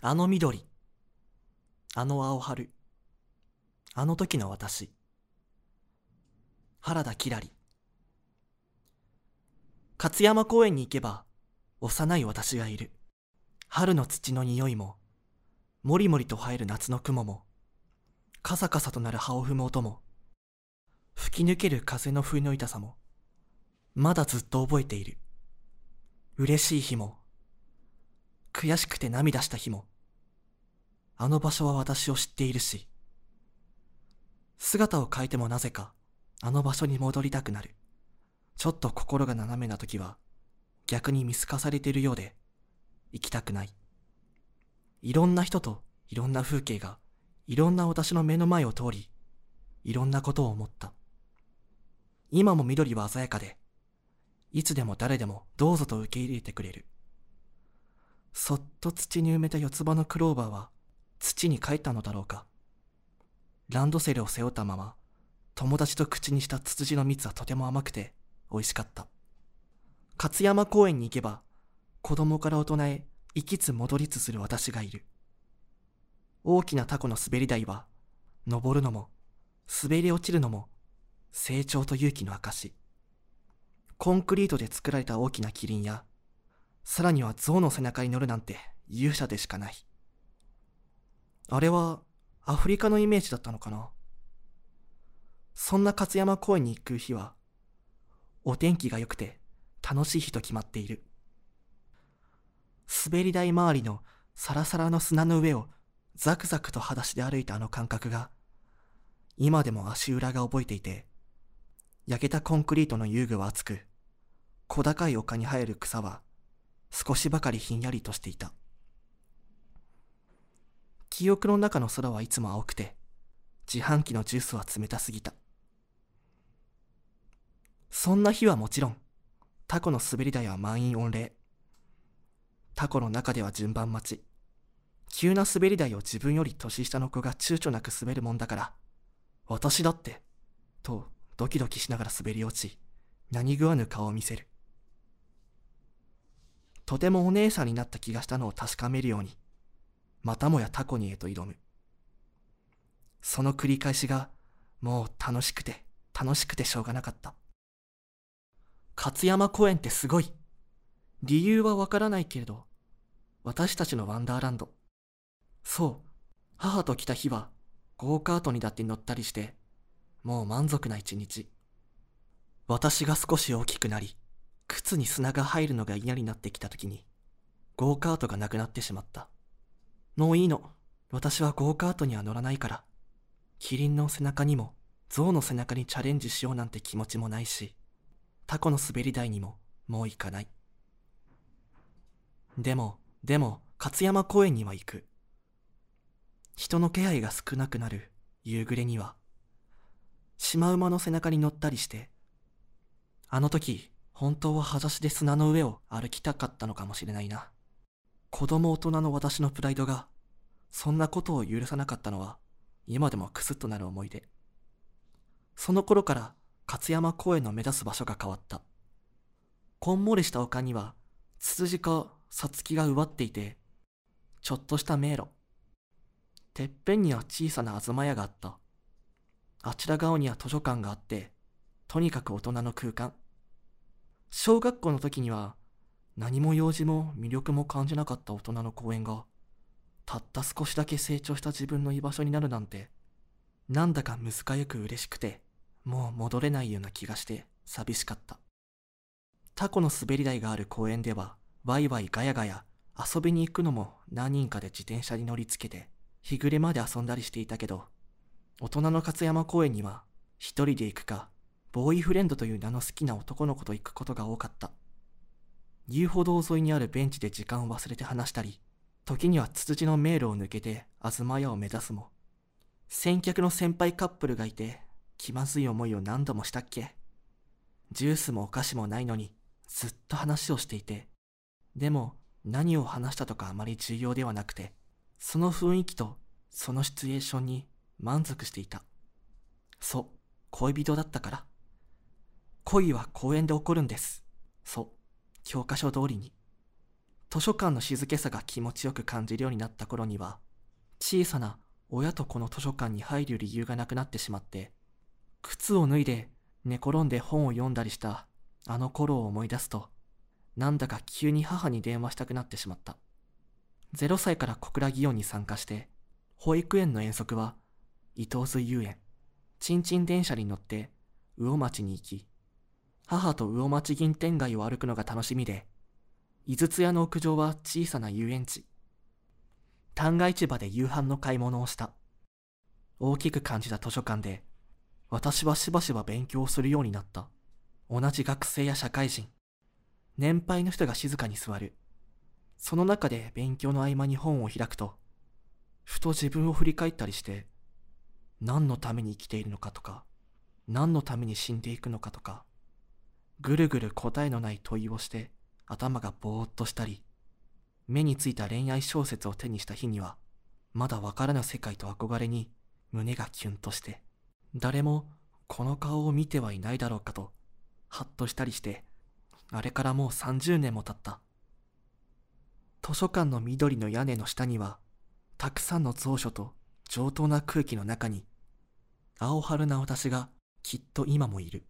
あの緑。あの青春。あの時の私。原田きらり。勝山公園に行けば、幼い私がいる。春の土の匂いも、もりもりと生える夏の雲も、カサカサとなる葉を踏む音も、吹き抜ける風の冬の痛さも、まだずっと覚えている。嬉しい日も、悔しくて涙した日も、あの場所は私を知っているし、姿を変えてもなぜか、あの場所に戻りたくなる。ちょっと心が斜めな時は、逆に見透かされているようで、行きたくない。いろんな人といろんな風景が、いろんな私の目の前を通り、いろんなことを思った。今も緑は鮮やかで、いつでも誰でもどうぞと受け入れてくれる。そっと土に埋めた四つ葉のクローバーは土に帰ったのだろうか。ランドセルを背負ったまま、友達と口にしたツツジの蜜はとても甘くて美味しかった。勝山公園に行けば、子供から大人へ行きつ戻りつする私がいる。大きなタコの滑り台は、登るのも、滑り落ちるのも、成長と勇気の証。コンクリートで作られた大きなキリンや、さらには象の背中に乗るなんて勇者でしかない。あれはアフリカのイメージだったのかな？そんな勝山公園に行く日は、お天気が良くて楽しい日と決まっている。滑り台周りのサラサラの砂の上をザクザクと裸足で歩いたあの感覚が、今でも足裏が覚えていて、焼けたコンクリートの遊具は熱く、小高い丘に生える草は少しばかりひんやりとしていた。記憶の中の空はいつも青くて、自販機のジュースは冷たすぎた。そんな日はもちろん、タコの滑り台は満員御礼。タコの中では順番待ち。急な滑り台を自分より年下の子が躊躇なく滑るもんだから、私だって、とドキドキしながら滑り落ち、何食わぬ顔を見せる。とてもお姉さんになった気がしたのを確かめるように、またもやタコにへと挑む。その繰り返しが、もう楽しくて、楽しくてしょうがなかった。勝山公園ってすごい。理由はわからないけれど、私たちのワンダーランド。そう、母と来た日は、ゴーカートにだって乗ったりして、もう満足な一日。私が少し大きくなり、靴に砂が入るのが嫌になってきた時に、ゴーカートがなくなってしまった。もういいの。私はゴーカートには乗らないから。キリンの背中にも、象の背中にチャレンジしようなんて気持ちもないし、タコの滑り台にももう行かない。でも、でも、勝山公園には行く。人の気配が少なくなる夕暮れには、シマウマの背中に乗ったりして、あの時、本当は裸足で砂の上を歩きたかったのかもしれないな。子供大人の私のプライドが、そんなことを許さなかったのは、今でもクスッとなる思い出。その頃から、勝山公園の目指す場所が変わった。こんもりした丘には、ツツジかサツキが奪っていて、ちょっとした迷路。てっぺんには小さな東屋があった。あちら側には図書館があって、とにかく大人の空間。小学校の時には何も用事も魅力も感じなかった大人の公園が、たった少しだけ成長した自分の居場所になるなんて、なんだかむずかゆく嬉しくて、もう戻れないような気がして寂しかった。タコの滑り台がある公園では、ワイワイガヤガヤ遊びに行くのも何人かで自転車に乗りつけて、日暮れまで遊んだりしていたけど、大人の勝山公園には一人で行くか、ボーイフレンドという名の好きな男の子と行くことが多かった。遊歩道沿いにあるベンチで時間を忘れて話したり、時にはツツジの迷路を抜けて東屋を目指すも、先客の先輩カップルがいて気まずい思いを何度もしたっけジュースもお菓子もないのにずっと話をしていて、でも何を話したとかあまり重要ではなくて、その雰囲気とそのシチュエーションに満足していた。そう、恋人だったから。恋は公園で起こるんです。そう。教科書通りに。図書館の静けさが気持ちよく感じるようになった頃には、小さな親と子の図書館に入る理由がなくなってしまって、靴を脱いで寝転んで本を読んだりしたあの頃を思い出すと、なんだか急に母に電話したくなってしまった。0歳から小倉祇園に参加して、保育園の遠足は伊東水遊園、ちんちん電車に乗って魚町に行き、母と魚町銀天街を歩くのが楽しみで、井筒屋の屋上は小さな遊園地。旦過市場で夕飯の買い物をした。大きく感じた図書館で、私はしばしば勉強をするようになった。同じ学生や社会人、年配の人が静かに座る。その中で勉強の合間に本を開くと、ふと自分を振り返ったりして、何のために生きているのかとか、何のために死んでいくのかとか、ぐるぐる答えのない問いをして頭がぼーっとしたり、目についた恋愛小説を手にした日には、まだわからぬ世界と憧れに胸がキュンとして、誰もこの顔を見てはいないだろうかと、はっとしたりして、あれからもう30年も経った。図書館の緑の屋根の下には、たくさんの蔵書と上等な空気の中に、青春な私がきっと今もいる。